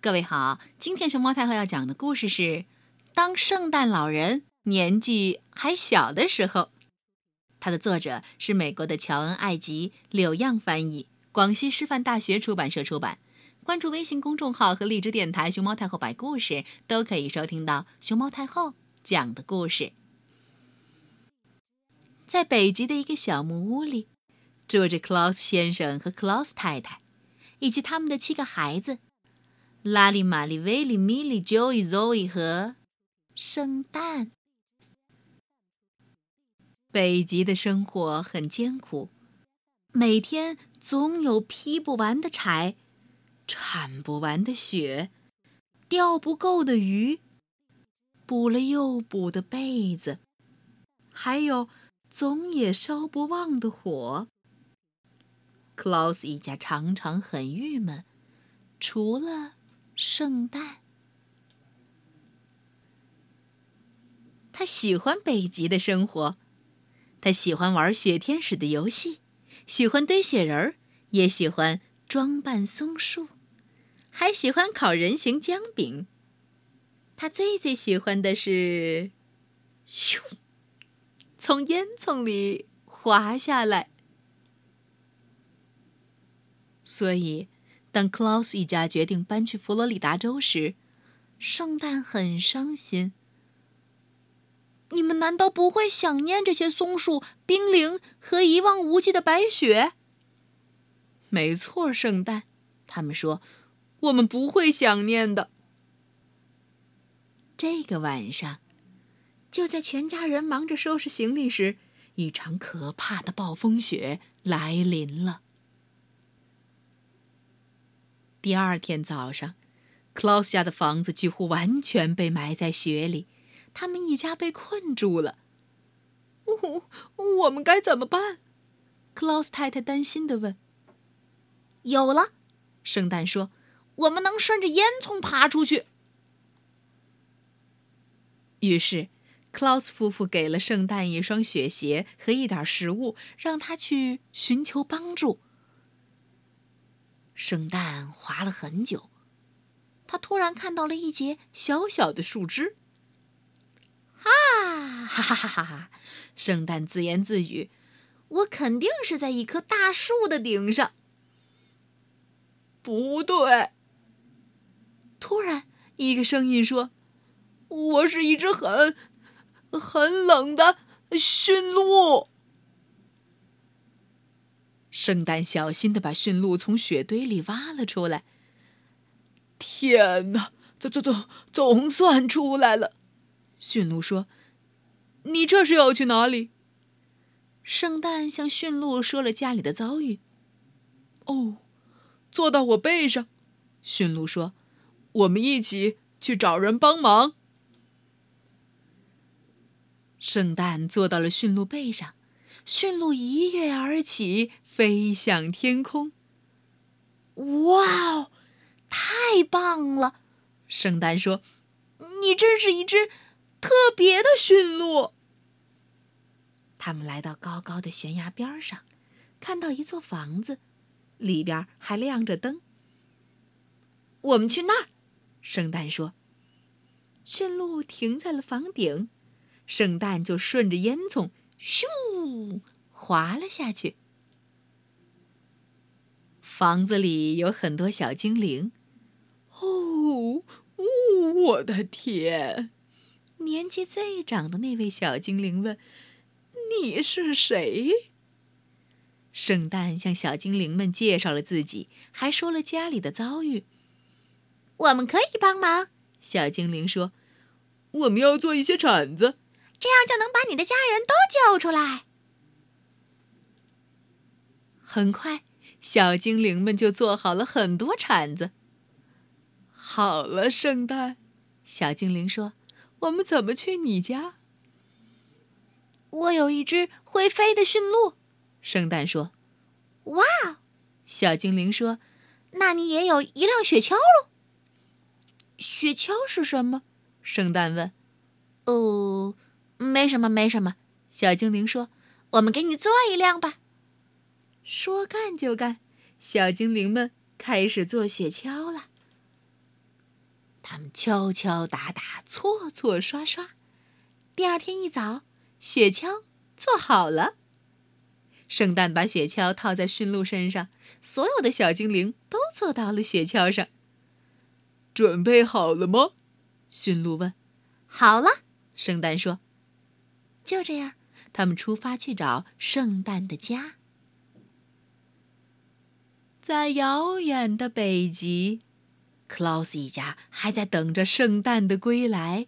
各位好，今天熊猫太后要讲的故事是《当圣诞老人年纪还小的时候》。它的作者是美国的乔恩·艾吉，柳样翻译，广西师范大学出版社出版。关注微信公众号和荔枝电台“熊猫太后摆故事”，都可以收听到熊猫太后讲的故事。在北极的一个小木屋里，住着 Klaus 先生和 Klaus 太太，以及他们的七个孩子。拉里、玛丽、威利、米莉、Joey、Zoe 和圣诞。北极的生活很艰苦，每天总有劈不完的柴，铲不完的雪，钓不够的鱼，补了又补的被子，还有总也烧不旺的火。Klaus 一家常常很郁闷，除了。圣诞，他喜欢北极的生活，他喜欢玩雪天使的游戏，喜欢堆雪人儿，也喜欢装扮松树，还喜欢烤人形姜饼。他最最喜欢的是，咻，从烟囱里滑下来。所以。当 Klaus 一家决定搬去佛罗里达州时，圣诞很伤心。你们难道不会想念这些松树、冰凌和一望无际的白雪？没错，圣诞，他们说，我们不会想念的。这个晚上，就在全家人忙着收拾行李时，一场可怕的暴风雪来临了。第二天早上，Klaus 家的房子几乎完全被埋在雪里，他们一家被困住了。我我们该怎么办？Klaus 太太担心地问。有了，圣诞说：“我们能顺着烟囱爬出去。”于是，Klaus 夫妇给了圣诞一双雪鞋和一点食物，让他去寻求帮助。圣诞滑了很久，他突然看到了一截小小的树枝。啊，哈哈哈哈哈！圣诞自言自语：“我肯定是在一棵大树的顶上。”不对！突然，一个声音说：“我是一只很、很冷的驯鹿。”圣诞小心的把驯鹿从雪堆里挖了出来。天哪，总总总总算出来了！驯鹿说：“你这是要去哪里？”圣诞向驯鹿说了家里的遭遇。哦，坐到我背上，驯鹿说：“我们一起去找人帮忙。”圣诞坐到了驯鹿背上。驯鹿一跃而起，飞向天空。哇哦，太棒了！圣诞说：“你真是一只特别的驯鹿。”他们来到高高的悬崖边上，看到一座房子，里边还亮着灯。我们去那儿，圣诞说。驯鹿停在了房顶，圣诞就顺着烟囱。咻，滑了下去。房子里有很多小精灵。哦，我的天！年纪最长的那位小精灵问：“你是谁？”圣诞向小精灵们介绍了自己，还说了家里的遭遇。我们可以帮忙，小精灵说：“我们要做一些铲子。”这样就能把你的家人都救出来。很快，小精灵们就做好了很多铲子。好了，圣诞，小精灵说：“我们怎么去你家？”我有一只会飞的驯鹿，圣诞说。“哇！”小精灵说，“那你也有一辆雪橇喽？”雪橇是什么？圣诞问。“哦。”没什么，没什么。小精灵说：“我们给你做一辆吧。”说干就干，小精灵们开始做雪橇了。他们敲敲打打，搓搓刷刷。第二天一早，雪橇做好了。圣诞把雪橇套在驯鹿身上，所有的小精灵都坐到了雪橇上。准备好了吗？驯鹿问。好了，圣诞说。就这样，他们出发去找圣诞的家。在遥远的北极，克劳斯一家还在等着圣诞的归来。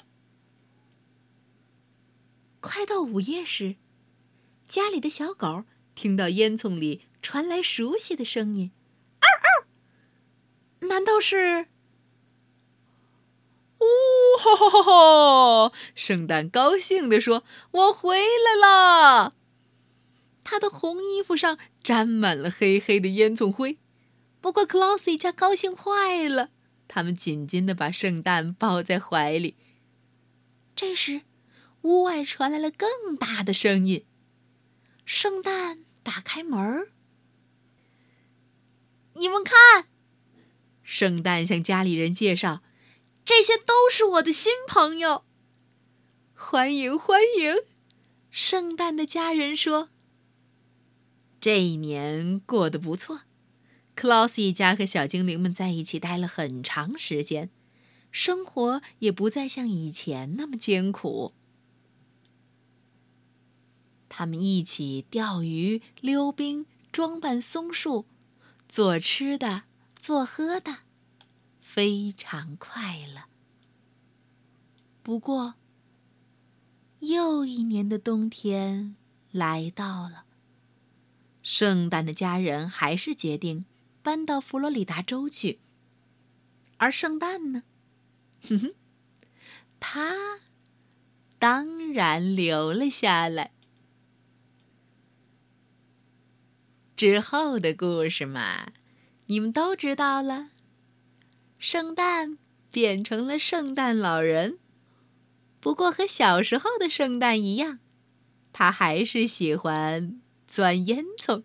快到午夜时，家里的小狗听到烟囱里传来熟悉的声音：“嗷嗷！”难道是？呜哈哈哈哈！圣诞高兴地说：“我回来了。”他的红衣服上沾满了黑黑的烟囱灰。不过克劳斯一家高兴坏了，他们紧紧地把圣诞抱在怀里。这时，屋外传来了更大的声音。圣诞打开门儿，你们看，圣诞向家里人介绍。这些都是我的新朋友，欢迎欢迎！圣诞的家人说：“这一年过得不错。”克劳斯一家和小精灵们在一起待了很长时间，生活也不再像以前那么艰苦。他们一起钓鱼、溜冰、装扮松树、做吃的、做喝的。非常快乐。不过，又一年的冬天来到了。圣诞的家人还是决定搬到佛罗里达州去，而圣诞呢？哼哼，他当然留了下来。之后的故事嘛，你们都知道了。圣诞变成了圣诞老人，不过和小时候的圣诞一样，他还是喜欢钻烟囱，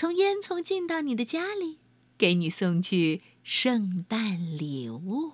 从烟囱进到你的家里，给你送去圣诞礼物。